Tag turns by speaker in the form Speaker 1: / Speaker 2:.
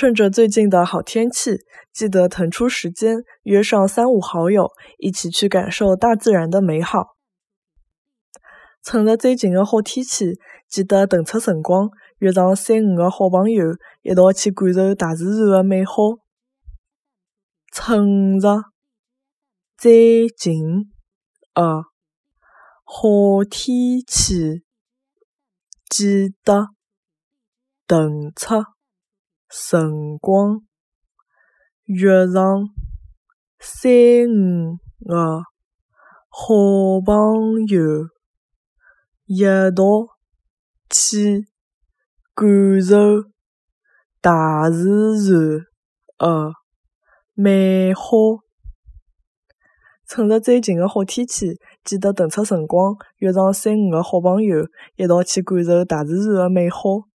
Speaker 1: 趁着最近的好天气，记得腾出时间，约上三五好友，一起去感受大自然的美好。趁着最近的好天气，记得腾出辰光，约上三五个好朋友，一道去感受大自然的美好。趁着最近的好天气，记得腾出辰光，约上三五个好朋友，一道去感受。大自然。的美好。趁着最近的好天气，记得腾出辰光，约上三五个好朋友，一道去感受大自然的美好。